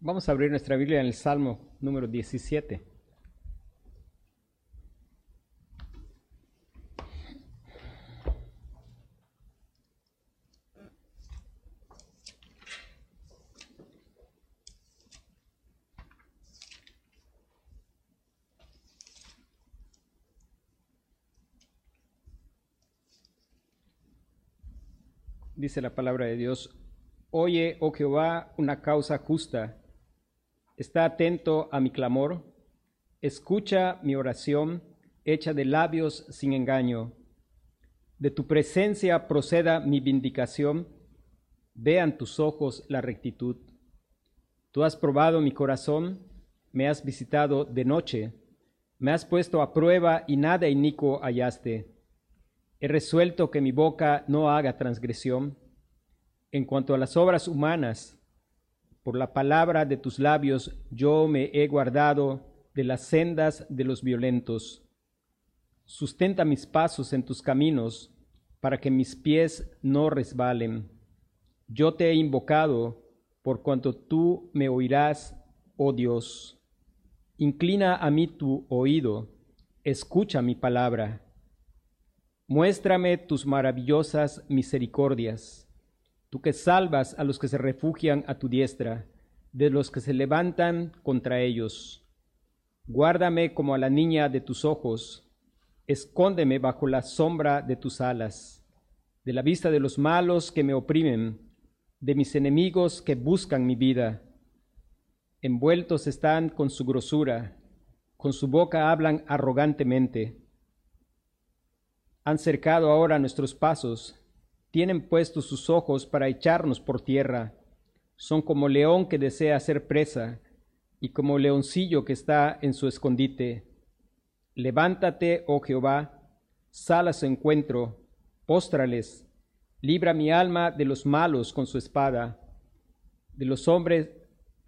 Vamos a abrir nuestra Biblia en el Salmo número 17. Dice la palabra de Dios, Oye, oh Jehová, una causa justa Está atento a mi clamor, escucha mi oración hecha de labios sin engaño. De tu presencia proceda mi vindicación, vean tus ojos la rectitud. Tú has probado mi corazón, me has visitado de noche, me has puesto a prueba y nada inicuo hallaste. He resuelto que mi boca no haga transgresión. En cuanto a las obras humanas, por la palabra de tus labios yo me he guardado de las sendas de los violentos. Sustenta mis pasos en tus caminos, para que mis pies no resbalen. Yo te he invocado, por cuanto tú me oirás, oh Dios. Inclina a mí tu oído, escucha mi palabra. Muéstrame tus maravillosas misericordias tú que salvas a los que se refugian a tu diestra, de los que se levantan contra ellos. Guárdame como a la niña de tus ojos, escóndeme bajo la sombra de tus alas, de la vista de los malos que me oprimen, de mis enemigos que buscan mi vida. Envueltos están con su grosura, con su boca hablan arrogantemente. Han cercado ahora nuestros pasos, tienen puestos sus ojos para echarnos por tierra. Son como león que desea ser presa y como leoncillo que está en su escondite. Levántate, oh Jehová, sal a su encuentro, póstrales, libra mi alma de los malos con su espada, de los hombres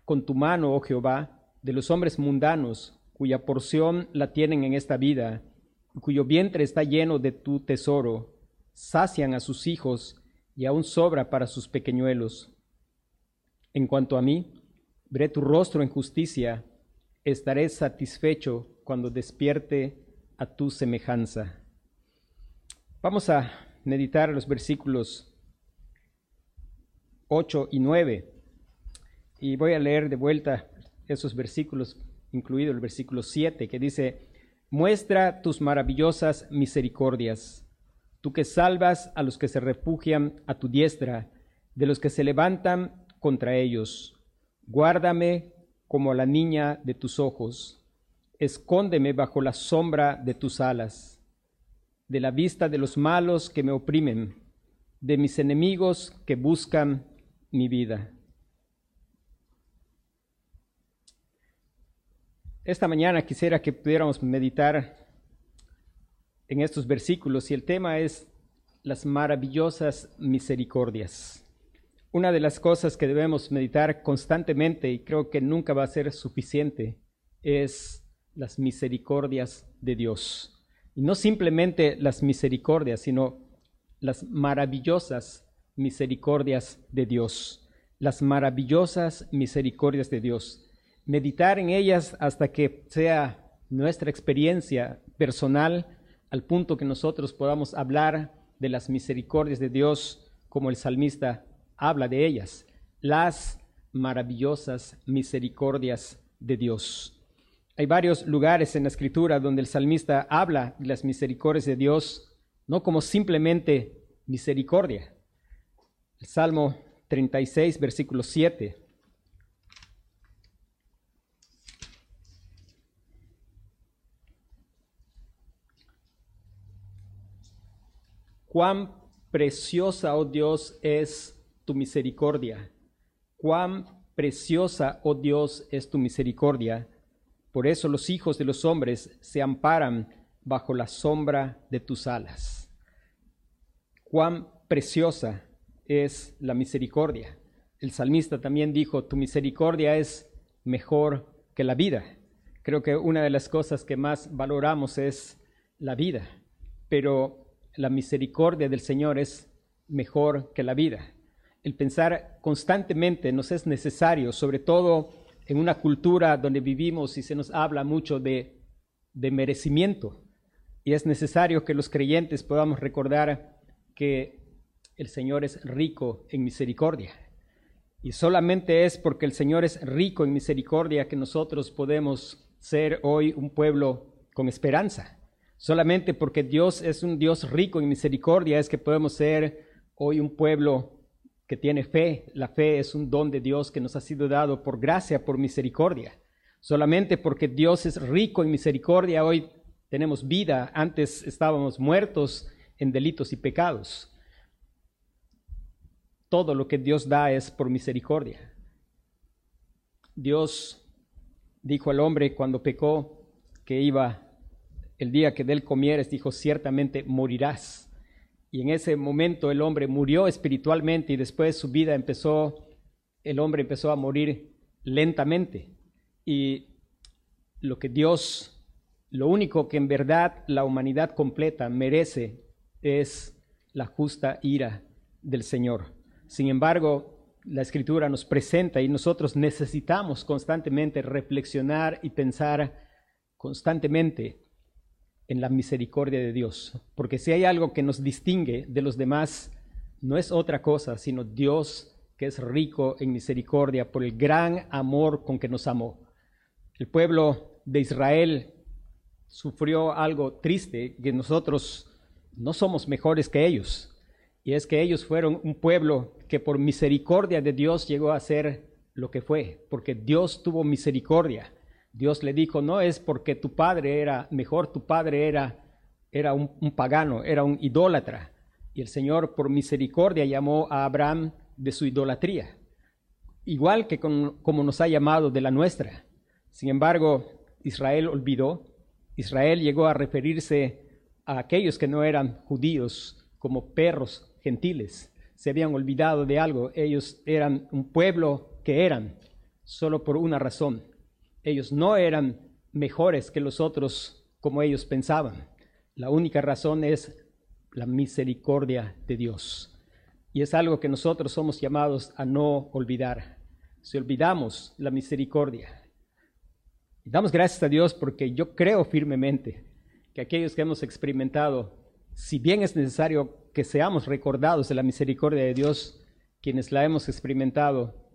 con tu mano, oh Jehová, de los hombres mundanos, cuya porción la tienen en esta vida, cuyo vientre está lleno de tu tesoro sacian a sus hijos y aún sobra para sus pequeñuelos. En cuanto a mí, veré tu rostro en justicia, estaré satisfecho cuando despierte a tu semejanza. Vamos a meditar los versículos 8 y 9 y voy a leer de vuelta esos versículos, incluido el versículo 7, que dice, muestra tus maravillosas misericordias tú que salvas a los que se refugian a tu diestra, de los que se levantan contra ellos. Guárdame como la niña de tus ojos, escóndeme bajo la sombra de tus alas, de la vista de los malos que me oprimen, de mis enemigos que buscan mi vida. Esta mañana quisiera que pudiéramos meditar en estos versículos y el tema es las maravillosas misericordias. Una de las cosas que debemos meditar constantemente y creo que nunca va a ser suficiente es las misericordias de Dios. Y no simplemente las misericordias, sino las maravillosas misericordias de Dios. Las maravillosas misericordias de Dios. Meditar en ellas hasta que sea nuestra experiencia personal al punto que nosotros podamos hablar de las misericordias de Dios como el salmista habla de ellas, las maravillosas misericordias de Dios. Hay varios lugares en la escritura donde el salmista habla de las misericordias de Dios, no como simplemente misericordia. El Salmo 36, versículo 7. Cuán preciosa, oh Dios, es tu misericordia. Cuán preciosa, oh Dios, es tu misericordia. Por eso los hijos de los hombres se amparan bajo la sombra de tus alas. Cuán preciosa es la misericordia. El salmista también dijo, tu misericordia es mejor que la vida. Creo que una de las cosas que más valoramos es la vida, pero la misericordia del Señor es mejor que la vida. El pensar constantemente nos es necesario, sobre todo en una cultura donde vivimos y se nos habla mucho de, de merecimiento. Y es necesario que los creyentes podamos recordar que el Señor es rico en misericordia. Y solamente es porque el Señor es rico en misericordia que nosotros podemos ser hoy un pueblo con esperanza. Solamente porque Dios es un Dios rico en misericordia es que podemos ser hoy un pueblo que tiene fe. La fe es un don de Dios que nos ha sido dado por gracia, por misericordia. Solamente porque Dios es rico en misericordia, hoy tenemos vida. Antes estábamos muertos en delitos y pecados. Todo lo que Dios da es por misericordia. Dios dijo al hombre cuando pecó que iba, el día que de él comieres, dijo, ciertamente morirás. Y en ese momento el hombre murió espiritualmente y después su vida empezó, el hombre empezó a morir lentamente. Y lo que Dios, lo único que en verdad la humanidad completa merece es la justa ira del Señor. Sin embargo, la escritura nos presenta y nosotros necesitamos constantemente reflexionar y pensar constantemente en la misericordia de Dios. Porque si hay algo que nos distingue de los demás, no es otra cosa, sino Dios que es rico en misericordia por el gran amor con que nos amó. El pueblo de Israel sufrió algo triste, que nosotros no somos mejores que ellos. Y es que ellos fueron un pueblo que por misericordia de Dios llegó a ser lo que fue, porque Dios tuvo misericordia. Dios le dijo, no es porque tu padre era mejor, tu padre era, era un, pagano, era un idólatra. Y el Señor por misericordia llamó a Abraham de su idolatría, igual que como nos ha llamado de la nuestra. Sin embargo, Israel olvidó, Israel llegó a referirse a aquellos que no eran judíos como perros gentiles. Se habían olvidado de algo, ellos eran un pueblo que eran solo por una razón, ellos no eran mejores que los otros como ellos pensaban. La única razón es la misericordia de Dios. Y es algo que nosotros somos llamados a no olvidar. Si olvidamos la misericordia. Damos gracias a Dios porque yo creo firmemente que aquellos que hemos experimentado, si bien es necesario que seamos recordados de la misericordia de Dios, quienes la hemos experimentado,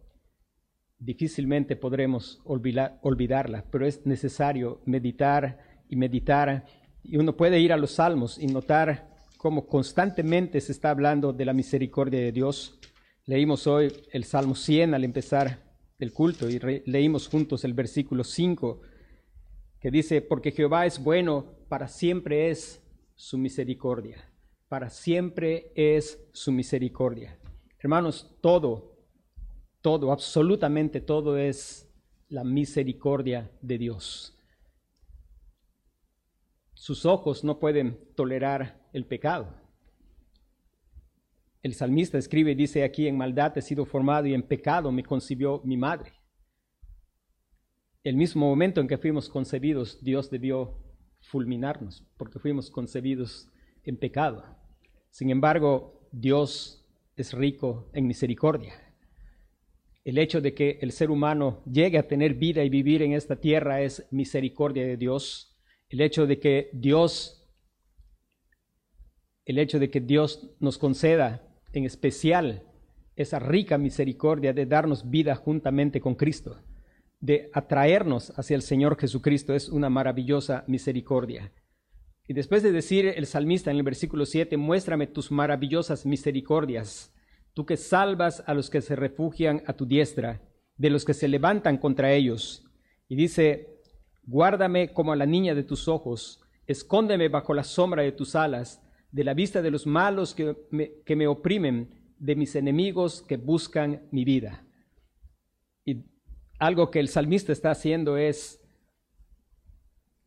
difícilmente podremos olvidarla, pero es necesario meditar y meditar. Y uno puede ir a los salmos y notar cómo constantemente se está hablando de la misericordia de Dios. Leímos hoy el Salmo 100 al empezar el culto y leímos juntos el versículo 5 que dice, porque Jehová es bueno, para siempre es su misericordia, para siempre es su misericordia. Hermanos, todo todo, absolutamente todo es la misericordia de Dios. Sus ojos no pueden tolerar el pecado. El salmista escribe y dice aquí, en maldad he sido formado y en pecado me concibió mi madre. El mismo momento en que fuimos concebidos, Dios debió fulminarnos porque fuimos concebidos en pecado. Sin embargo, Dios es rico en misericordia. El hecho de que el ser humano llegue a tener vida y vivir en esta tierra es misericordia de Dios. El hecho de que Dios, el hecho de que Dios nos conceda en especial esa rica misericordia de darnos vida juntamente con Cristo, de atraernos hacia el Señor Jesucristo, es una maravillosa misericordia. Y después de decir el salmista en el versículo 7, muéstrame tus maravillosas misericordias tú que salvas a los que se refugian a tu diestra, de los que se levantan contra ellos. Y dice, guárdame como a la niña de tus ojos, escóndeme bajo la sombra de tus alas, de la vista de los malos que me, que me oprimen, de mis enemigos que buscan mi vida. Y algo que el salmista está haciendo es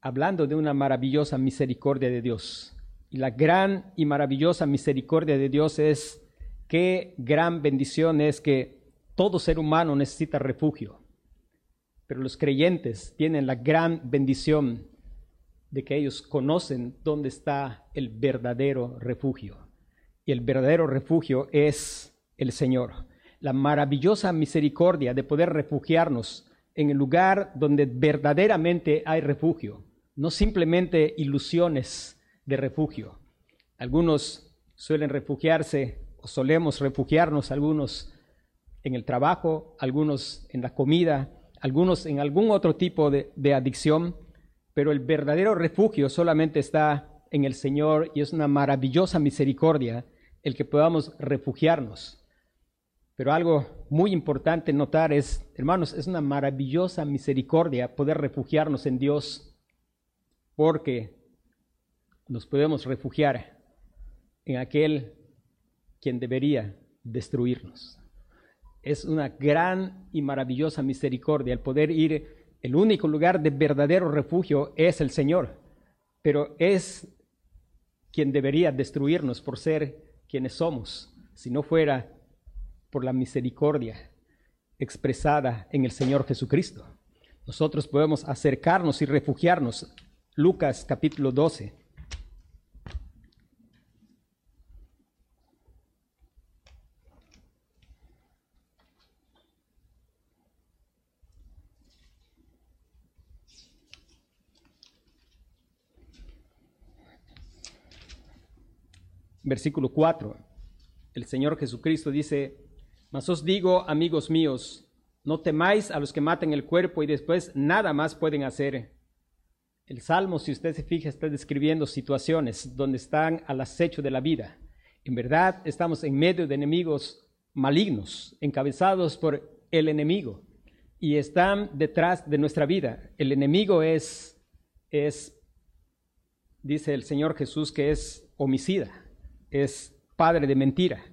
hablando de una maravillosa misericordia de Dios. Y la gran y maravillosa misericordia de Dios es Qué gran bendición es que todo ser humano necesita refugio, pero los creyentes tienen la gran bendición de que ellos conocen dónde está el verdadero refugio. Y el verdadero refugio es el Señor. La maravillosa misericordia de poder refugiarnos en el lugar donde verdaderamente hay refugio, no simplemente ilusiones de refugio. Algunos suelen refugiarse solemos refugiarnos, algunos en el trabajo, algunos en la comida, algunos en algún otro tipo de, de adicción, pero el verdadero refugio solamente está en el Señor y es una maravillosa misericordia el que podamos refugiarnos. Pero algo muy importante notar es, hermanos, es una maravillosa misericordia poder refugiarnos en Dios porque nos podemos refugiar en aquel quien debería destruirnos. Es una gran y maravillosa misericordia el poder ir, el único lugar de verdadero refugio es el Señor, pero es quien debería destruirnos por ser quienes somos, si no fuera por la misericordia expresada en el Señor Jesucristo. Nosotros podemos acercarnos y refugiarnos. Lucas capítulo 12. Versículo 4. El Señor Jesucristo dice, mas os digo, amigos míos, no temáis a los que maten el cuerpo y después nada más pueden hacer. El Salmo, si usted se fija, está describiendo situaciones donde están al acecho de la vida. En verdad, estamos en medio de enemigos malignos, encabezados por el enemigo, y están detrás de nuestra vida. El enemigo es, es, dice el Señor Jesús, que es homicida, es padre de mentira.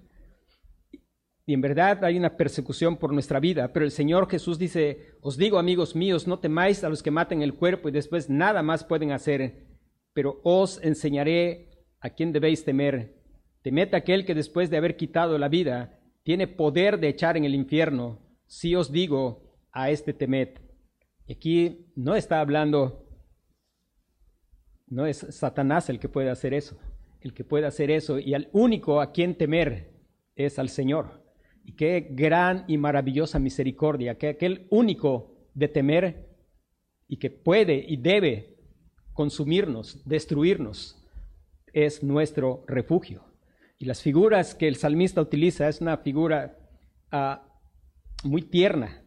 Y en verdad hay una persecución por nuestra vida, pero el Señor Jesús dice, os digo amigos míos, no temáis a los que maten el cuerpo y después nada más pueden hacer, pero os enseñaré a quién debéis temer. Temed aquel que después de haber quitado la vida tiene poder de echar en el infierno. Si os digo, a este temed. Y aquí no está hablando, no es Satanás el que puede hacer eso, el que puede hacer eso, y al único a quien temer es al Señor. Y qué gran y maravillosa misericordia, que aquel único de temer y que puede y debe consumirnos, destruirnos, es nuestro refugio. Y las figuras que el salmista utiliza es una figura ah, muy tierna.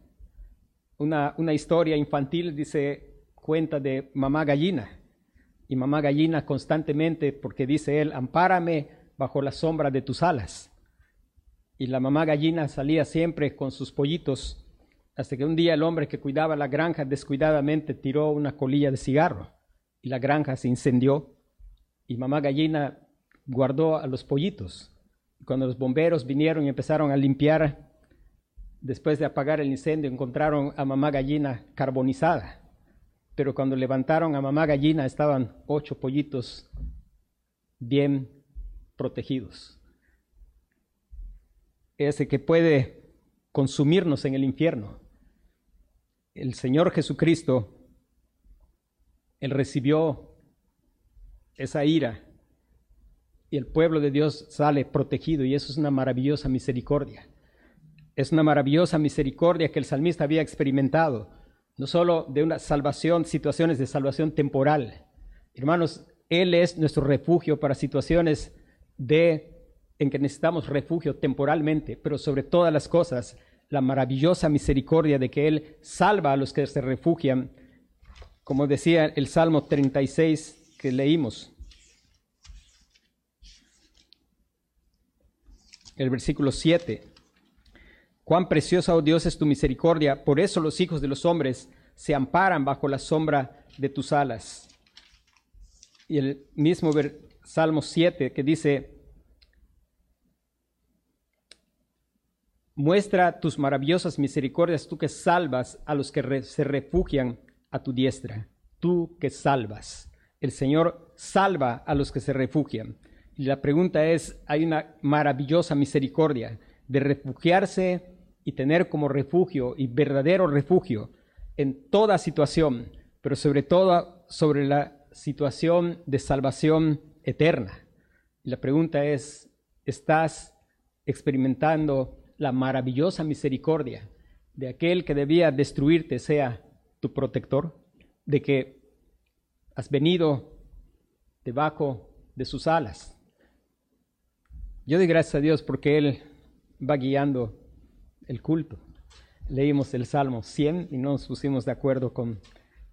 Una, una historia infantil dice, cuenta de mamá gallina. Y mamá gallina constantemente, porque dice él, ampárame bajo la sombra de tus alas y la mamá gallina salía siempre con sus pollitos, hasta que un día el hombre que cuidaba la granja descuidadamente tiró una colilla de cigarro y la granja se incendió y mamá gallina guardó a los pollitos. Cuando los bomberos vinieron y empezaron a limpiar, después de apagar el incendio, encontraron a mamá gallina carbonizada. Pero cuando levantaron a mamá gallina estaban ocho pollitos bien protegidos ese que puede consumirnos en el infierno. El Señor Jesucristo, Él recibió esa ira y el pueblo de Dios sale protegido y eso es una maravillosa misericordia. Es una maravillosa misericordia que el salmista había experimentado, no solo de una salvación, situaciones de salvación temporal. Hermanos, Él es nuestro refugio para situaciones de en que necesitamos refugio temporalmente, pero sobre todas las cosas, la maravillosa misericordia de que Él salva a los que se refugian, como decía el Salmo 36 que leímos. El versículo 7. Cuán preciosa, oh Dios, es tu misericordia, por eso los hijos de los hombres se amparan bajo la sombra de tus alas. Y el mismo Salmo 7 que dice, Muestra tus maravillosas misericordias, tú que salvas a los que se refugian a tu diestra. Tú que salvas. El Señor salva a los que se refugian. Y la pregunta es, hay una maravillosa misericordia de refugiarse y tener como refugio y verdadero refugio en toda situación, pero sobre todo sobre la situación de salvación eterna. Y la pregunta es, ¿estás experimentando la maravillosa misericordia de aquel que debía destruirte sea tu protector, de que has venido debajo de sus alas. Yo doy gracias a Dios porque Él va guiando el culto. Leímos el Salmo 100 y nos pusimos de acuerdo con,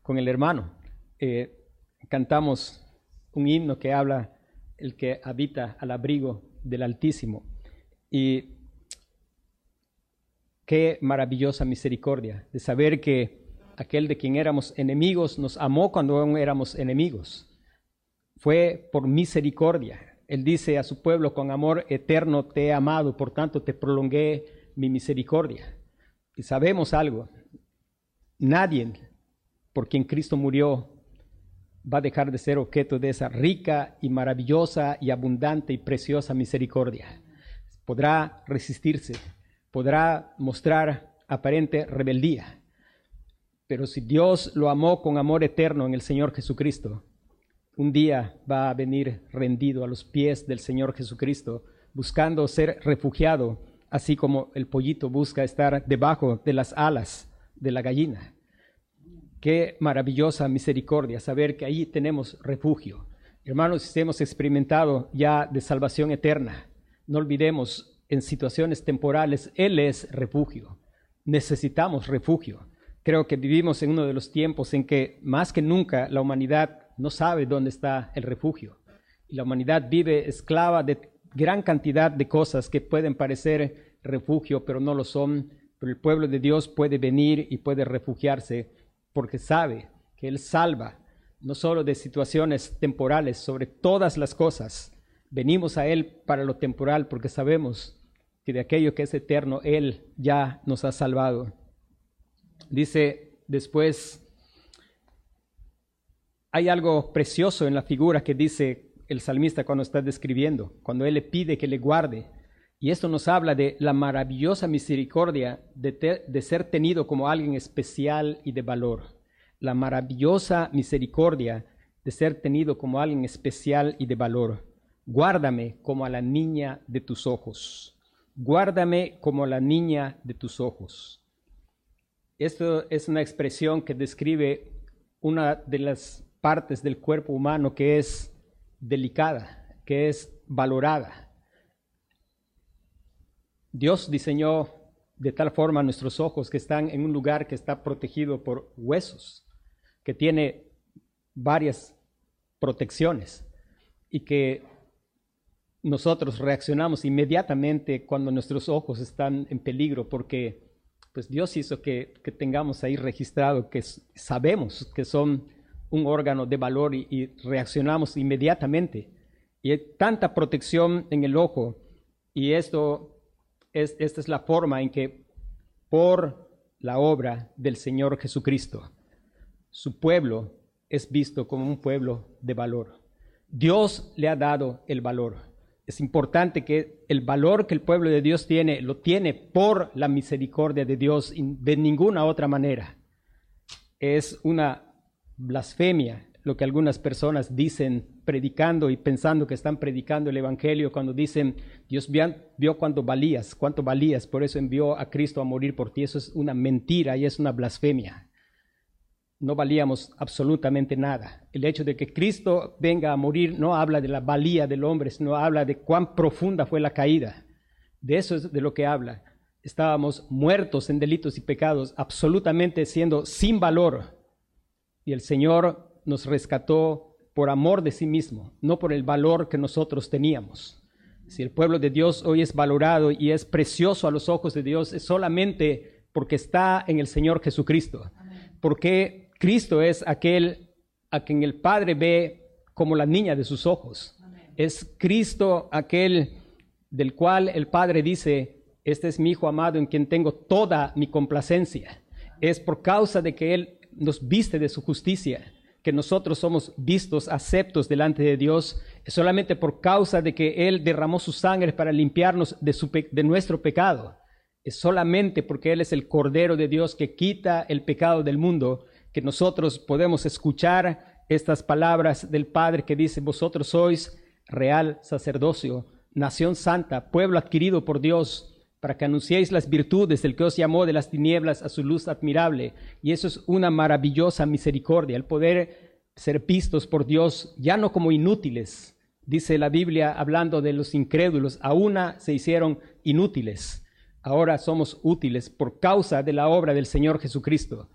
con el hermano. Eh, cantamos un himno que habla el que habita al abrigo del Altísimo. Y qué maravillosa misericordia de saber que aquel de quien éramos enemigos nos amó cuando aún éramos enemigos. Fue por misericordia. Él dice a su pueblo, con amor eterno te he amado, por tanto te prolongué mi misericordia. Y sabemos algo, nadie por quien Cristo murió va a dejar de ser objeto de esa rica y maravillosa y abundante y preciosa misericordia. Podrá resistirse, podrá mostrar aparente rebeldía, pero si Dios lo amó con amor eterno en el Señor Jesucristo, un día va a venir rendido a los pies del Señor Jesucristo, buscando ser refugiado, así como el pollito busca estar debajo de las alas de la gallina. Qué maravillosa misericordia saber que ahí tenemos refugio. Hermanos, hemos experimentado ya de salvación eterna, no olvidemos, en situaciones temporales, Él es refugio. Necesitamos refugio. Creo que vivimos en uno de los tiempos en que más que nunca la humanidad no sabe dónde está el refugio. Y la humanidad vive esclava de gran cantidad de cosas que pueden parecer refugio, pero no lo son. Pero el pueblo de Dios puede venir y puede refugiarse porque sabe que Él salva no solo de situaciones temporales, sobre todas las cosas. Venimos a Él para lo temporal porque sabemos que de aquello que es eterno, Él ya nos ha salvado. Dice después, hay algo precioso en la figura que dice el salmista cuando está describiendo, cuando Él le pide que le guarde. Y esto nos habla de la maravillosa misericordia de, ser tenido como alguien especial y de valor. La maravillosa misericordia de ser tenido como alguien especial y de valor. Guárdame como a la niña de tus ojos. Guárdame como a la niña de tus ojos. Esto es una expresión que describe una de las partes del cuerpo humano que es delicada, que es valorada Dios diseñó de tal forma nuestros ojos que están en un lugar que está protegido por huesos, que tiene varias protecciones y que nosotros reaccionamos inmediatamente cuando nuestros ojos están en peligro porque pues Dios hizo que, tengamos ahí registrado que sabemos que son un órgano de valor y reaccionamos inmediatamente. Y hay tanta protección en el ojo y esto esta es la forma en que por la obra del Señor Jesucristo, su pueblo es visto como un pueblo de valor. Dios le ha dado el valor. Es importante que el valor que el pueblo de Dios tiene, lo tiene por la misericordia de Dios de ninguna otra manera. Es una blasfemia lo que algunas personas dicen predicando y pensando que están predicando el Evangelio cuando dicen, Dios vio cuánto valías, cuánto valías, por eso envió a Cristo a morir por ti. Eso es una mentira y es una blasfemia. No valíamos absolutamente nada. El hecho de que Cristo venga a morir no habla de la valía del hombre, sino habla de cuán profunda fue la caída. De eso es de lo que habla. Estábamos muertos en delitos y pecados, absolutamente siendo sin valor. Y el Señor nos rescató por amor de sí mismo, no por el valor que nosotros teníamos. Si el pueblo de Dios hoy es valorado y es precioso a los ojos de Dios, es solamente porque está en el Señor Jesucristo. Porque Cristo es aquel a quien el Padre ve como la niña de sus ojos. Es Cristo aquel del cual el Padre dice, este es mi Hijo amado en quien tengo toda mi complacencia. Es por causa de que Él nos viste de su justicia que nosotros somos vistos, aceptos delante de Dios, solamente por causa de que Él derramó su sangre para limpiarnos de, su de nuestro pecado. Es solamente porque Él es el Cordero de Dios que quita el pecado del mundo que nosotros podemos escuchar estas palabras del Padre que dice, vosotros sois real sacerdocio, nación santa, pueblo adquirido por Dios, para que anunciéis las virtudes del que os llamó de las tinieblas a su luz admirable. Y eso es una maravillosa misericordia, el poder ser vistos por Dios ya no como inútiles. Dice la Biblia hablando de los incrédulos, a una se hicieron inútiles. Ahora somos útiles por causa de la obra del Señor Jesucristo.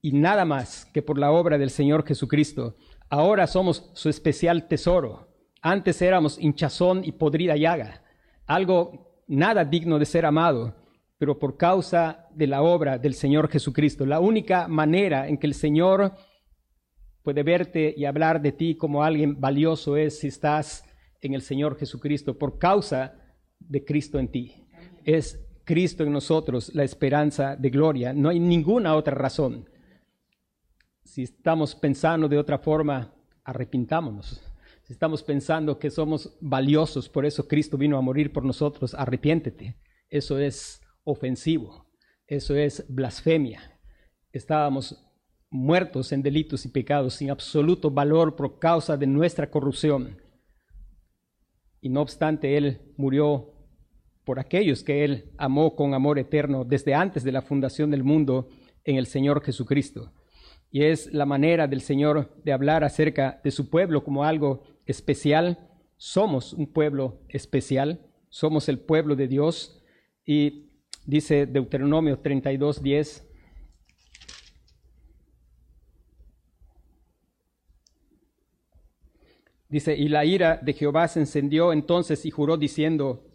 Y nada más que por la obra del Señor Jesucristo. Ahora somos su especial tesoro. Antes éramos hinchazón y podrida llaga, algo nada digno de ser amado, pero por causa de la obra del Señor Jesucristo. La única manera en que el Señor puede verte y hablar de ti como alguien valioso es si estás en el Señor Jesucristo, por causa de Cristo en ti. Es Cristo en nosotros la esperanza de gloria. No hay ninguna otra razón. Si estamos pensando de otra forma, arrepintámonos. Estamos pensando que somos valiosos, por eso Cristo vino a morir por nosotros, arrepiéntete. Eso es ofensivo. Eso es blasfemia. Estábamos muertos en delitos y pecados sin absoluto valor por causa de nuestra corrupción. Y no obstante, Él murió por aquellos que Él amó con amor eterno desde antes de la fundación del mundo en el Señor Jesucristo y es la manera del Señor de hablar acerca de su pueblo como algo especial. Somos un pueblo especial, somos el pueblo de Dios y dice Deuteronomio 32, 10. Dice, y la ira de Jehová se encendió entonces y juró diciendo,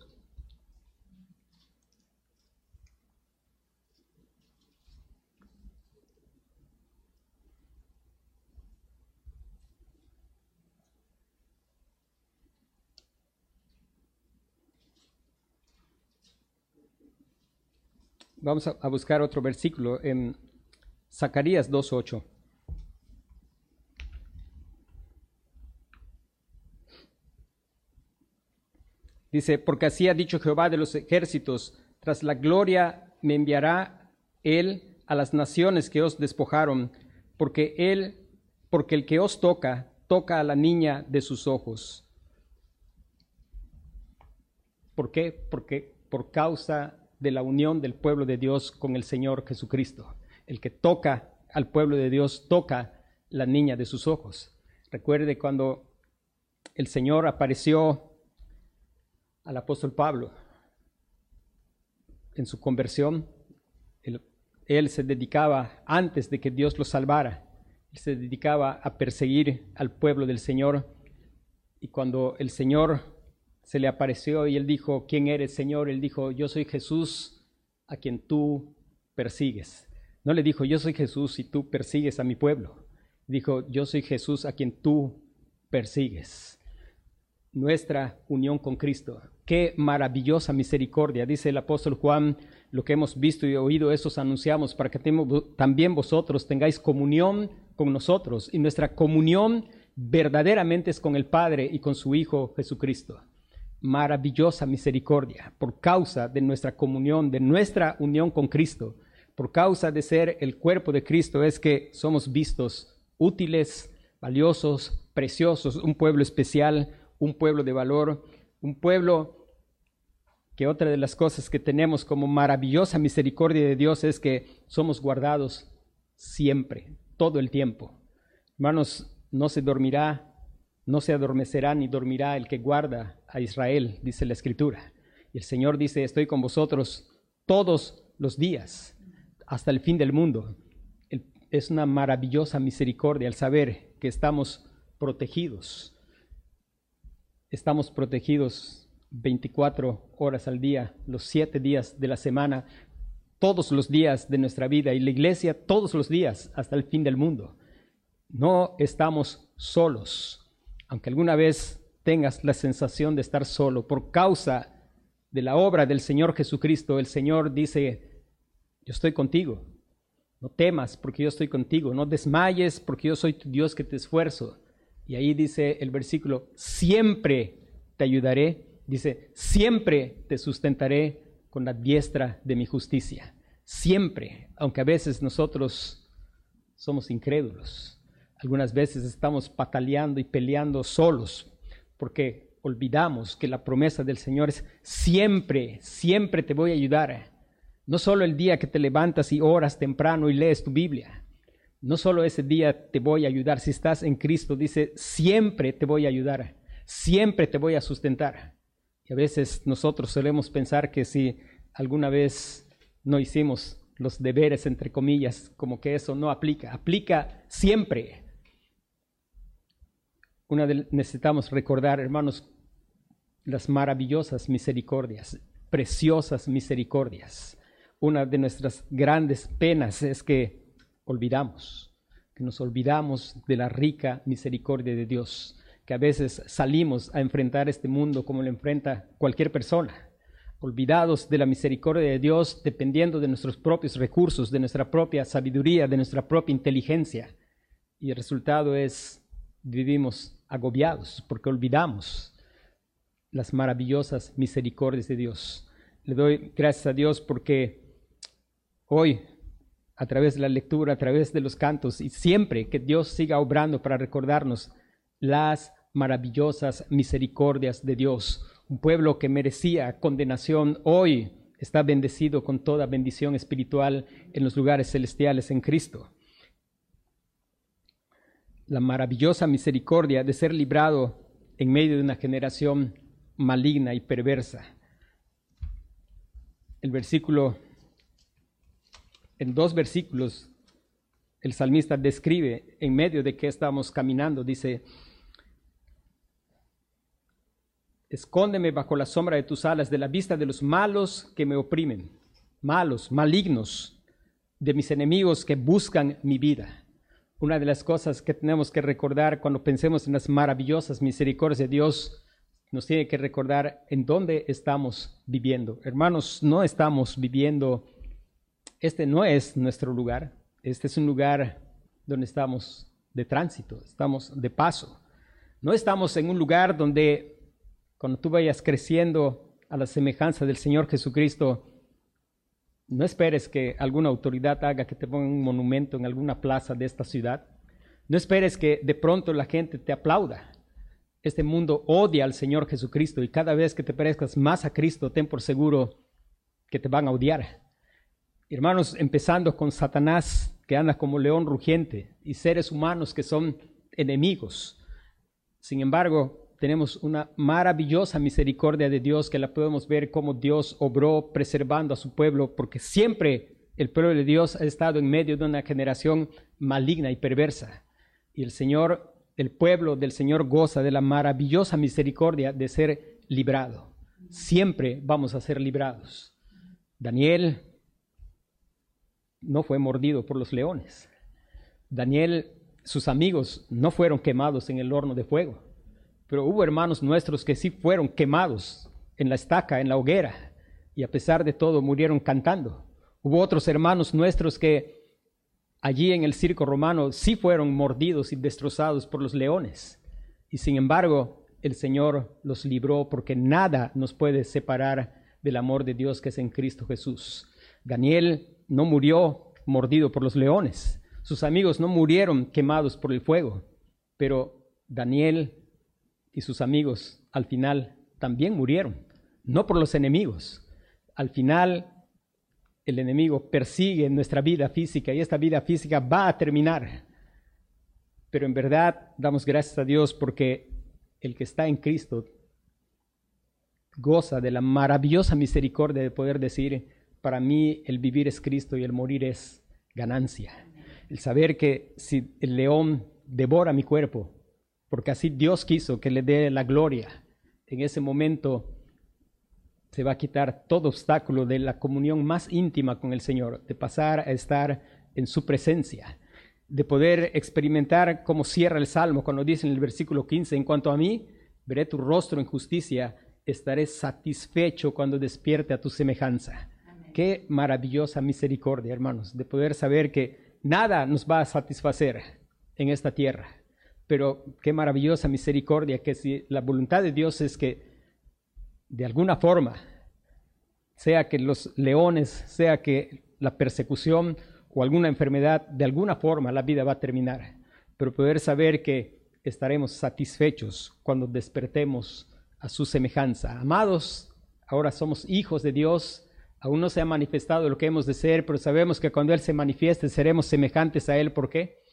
Vamos a, buscar otro versículo en Zacarías 2.8. Dice, porque así ha dicho Jehová de los ejércitos, tras la gloria me enviará él a las naciones que os despojaron, porque él, porque el que os toca, toca a la niña de sus ojos. ¿Por qué? Porque por causa de la unión del pueblo de Dios con el Señor Jesucristo. El que toca al pueblo de Dios toca la niña de sus ojos. Recuerde cuando el Señor apareció al apóstol Pablo en su conversión, él, se dedicaba, antes de que Dios lo salvara, él se dedicaba a perseguir al pueblo del Señor. Y cuando el Señor se le apareció y él dijo, ¿quién eres, Señor? Él dijo, yo soy Jesús a quien tú persigues. No le dijo, yo soy Jesús y tú persigues a mi pueblo. Dijo, yo soy Jesús a quien tú persigues. Nuestra unión con Cristo. Qué maravillosa misericordia. Dice el apóstol Juan, lo que hemos visto y oído, esos anunciamos para que también vosotros tengáis comunión con nosotros. Y nuestra comunión verdaderamente es con el Padre y con su Hijo Jesucristo maravillosa misericordia por causa de nuestra comunión, de nuestra unión con Cristo, por causa de ser el cuerpo de Cristo, es que somos vistos útiles, valiosos, preciosos, un pueblo especial, un pueblo de valor, un pueblo que otra de las cosas que tenemos como maravillosa misericordia de Dios es que somos guardados siempre, todo el tiempo. Hermanos, no se dormirá no se adormecerá ni dormirá el que guarda a Israel, dice la Escritura. Y el Señor dice, estoy con vosotros todos los días, hasta el fin del mundo. Es una maravillosa misericordia al saber que estamos protegidos. Estamos protegidos 24 horas al día, los siete días de la semana, todos los días de nuestra vida y la iglesia todos los días hasta el fin del mundo. No estamos solos aunque alguna vez tengas la sensación de estar solo por causa de la obra del Señor Jesucristo, el Señor dice, yo estoy contigo. No temas porque yo estoy contigo. No desmayes porque yo soy tu Dios que te esfuerzo. Y ahí dice el versículo, siempre te ayudaré. Dice, siempre te sustentaré con la diestra de mi justicia. Siempre, aunque a veces nosotros somos incrédulos. Algunas veces estamos pataleando y peleando solos porque olvidamos que la promesa del Señor es siempre, siempre te voy a ayudar. No solo el día que te levantas y oras temprano y lees tu Biblia. No solo ese día te voy a ayudar. Si estás en Cristo, dice, siempre te voy a ayudar. Siempre te voy a sustentar. Y a veces nosotros solemos pensar que si alguna vez no hicimos los deberes, entre comillas, como que eso no aplica. Aplica siempre. Una necesitamos recordar, hermanos, las maravillosas misericordias, preciosas misericordias. Una de nuestras grandes penas es que olvidamos, que nos olvidamos de la rica misericordia de Dios, que a veces salimos a enfrentar este mundo como lo enfrenta cualquier persona, olvidados de la misericordia de Dios, dependiendo de nuestros propios recursos, de nuestra propia sabiduría, de nuestra propia inteligencia. Y el resultado es vivimos agobiados porque olvidamos las maravillosas misericordias de Dios. Le doy gracias a Dios porque hoy, a través de la lectura, a través de los cantos, y siempre que Dios siga obrando para recordarnos las maravillosas misericordias de Dios. Un pueblo que merecía condenación hoy está bendecido con toda bendición espiritual en los lugares celestiales en Cristo. La maravillosa misericordia de ser librado en medio de una generación maligna y perversa. El versículo, en dos versículos, el salmista describe en medio de que estamos caminando, dice, escóndeme bajo la sombra de tus alas de la vista de los malos que me oprimen, malos, malignos, de mis enemigos que buscan mi vida. Una de las cosas que tenemos que recordar cuando pensemos en las maravillosas misericordias de Dios nos tiene que recordar en dónde estamos viviendo. Hermanos, no estamos viviendo, este no es nuestro lugar, este es un lugar donde estamos de tránsito, estamos de paso. No estamos en un lugar donde cuando tú vayas creciendo a la semejanza del Señor Jesucristo, no esperes que alguna autoridad haga que te ponga un monumento en alguna plaza de esta ciudad. No esperes que de pronto la gente te aplauda. Este mundo odia al Señor Jesucristo y cada vez que te parezcas más a Cristo, ten por seguro que te van a odiar. Hermanos, empezando con Satanás, que anda como león rugiente, y seres humanos que son enemigos. Sin embargo, tenemos una maravillosa misericordia de Dios que la podemos ver como Dios obró preservando a su pueblo, porque siempre el pueblo de Dios ha estado en medio de una generación maligna y perversa. Y el Señor el pueblo del Señor goza de la maravillosa misericordia de ser librado. Siempre vamos a ser librados. Daniel no fue mordido por los leones. Daniel, sus amigos no fueron quemados en el horno de fuego, pero hubo hermanos nuestros que sí fueron quemados en la estaca, en la hoguera, y a pesar de todo murieron cantando. Hubo otros hermanos nuestros que allí en el circo romano sí fueron mordidos y destrozados por los leones. Y sin embargo, el Señor los libró porque nada nos puede separar del amor de Dios que es en Cristo Jesús. Daniel no murió mordido por los leones. Sus amigos no murieron quemados por el fuego. Pero Daniel y sus amigos al final también murieron. No por los enemigos. Al final el enemigo persigue nuestra vida física y esta vida física va a terminar. Pero en verdad damos gracias a Dios porque el que está en Cristo goza de la maravillosa misericordia de poder decir, para mí el vivir es Cristo y el morir es ganancia. El saber que si el león devora mi cuerpo, porque así Dios quiso que le dé la gloria, en ese momento se va a quitar todo obstáculo de la comunión más íntima con el Señor, de pasar a estar en su presencia, de poder experimentar como cierra el Salmo cuando dice en el versículo 15, en cuanto a mí, veré tu rostro en justicia, estaré satisfecho cuando despierte a tu semejanza. Qué maravillosa misericordia, hermanos, de poder saber que nada nos va a satisfacer en esta tierra, pero qué maravillosa misericordia que si la voluntad de Dios es que de alguna forma, sea que los leones, sea que la persecución o alguna enfermedad, de alguna forma la vida va a terminar, pero poder saber que estaremos satisfechos cuando despertemos a su semejanza. Amados, ahora somos hijos de Dios. Aún no se ha manifestado lo que hemos de ser, pero sabemos que cuando Él se manifieste seremos semejantes a Él. ¿Por qué?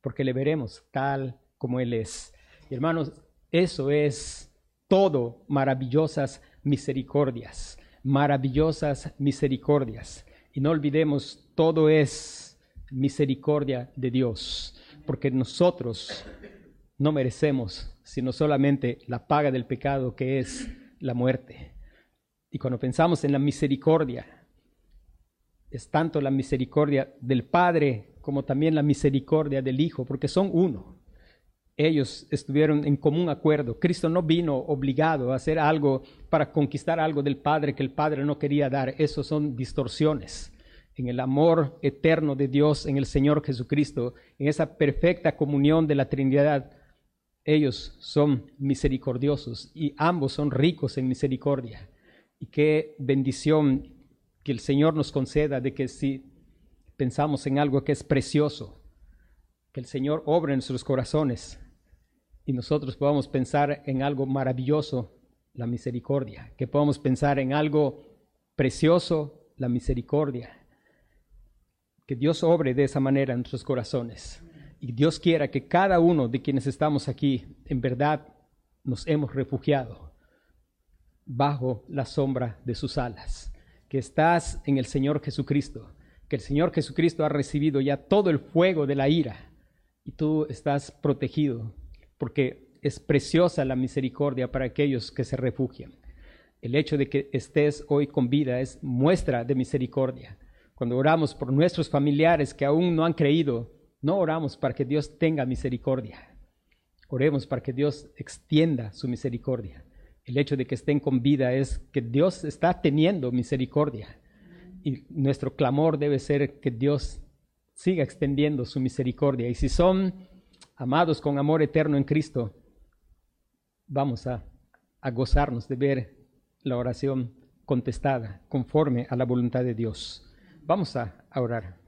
Porque le veremos tal como Él es. Y hermanos, eso es todo maravillosas misericordias, maravillosas misericordias. Y no olvidemos, todo es misericordia de Dios, porque nosotros no merecemos sino solamente la paga del pecado que es la muerte. Y cuando pensamos en la misericordia, es tanto la misericordia del Padre como también la misericordia del Hijo, porque son uno. Ellos estuvieron en común acuerdo. Cristo no vino obligado a hacer algo para conquistar algo del Padre que el Padre no quería dar. Eso son distorsiones. En el amor eterno de Dios, en el Señor Jesucristo, en esa perfecta comunión de la Trinidad, ellos son misericordiosos y ambos son ricos en misericordia. Y qué bendición que el Señor nos conceda de que si pensamos en algo que es precioso, que el Señor obre en nuestros corazones y nosotros podamos pensar en algo maravilloso, la misericordia, que podamos pensar en algo precioso, la misericordia. Que Dios obre de esa manera en nuestros corazones. Y Dios quiera que cada uno de quienes estamos aquí, en verdad, nos hemos refugiado bajo la sombra de sus alas, que estás en el Señor Jesucristo, que el Señor Jesucristo ha recibido ya todo el fuego de la ira y tú estás protegido, porque es preciosa la misericordia para aquellos que se refugian. El hecho de que estés hoy con vida es muestra de misericordia. Cuando oramos por nuestros familiares que aún no han creído, no oramos para que Dios tenga misericordia. Oremos para que Dios extienda su misericordia. El hecho de que estén con vida es que Dios está teniendo misericordia. Y nuestro clamor debe ser que Dios siga extendiendo su misericordia. Y si son amados con amor eterno en Cristo, vamos a, gozarnos de ver la oración contestada conforme a la voluntad de Dios. Vamos a orar.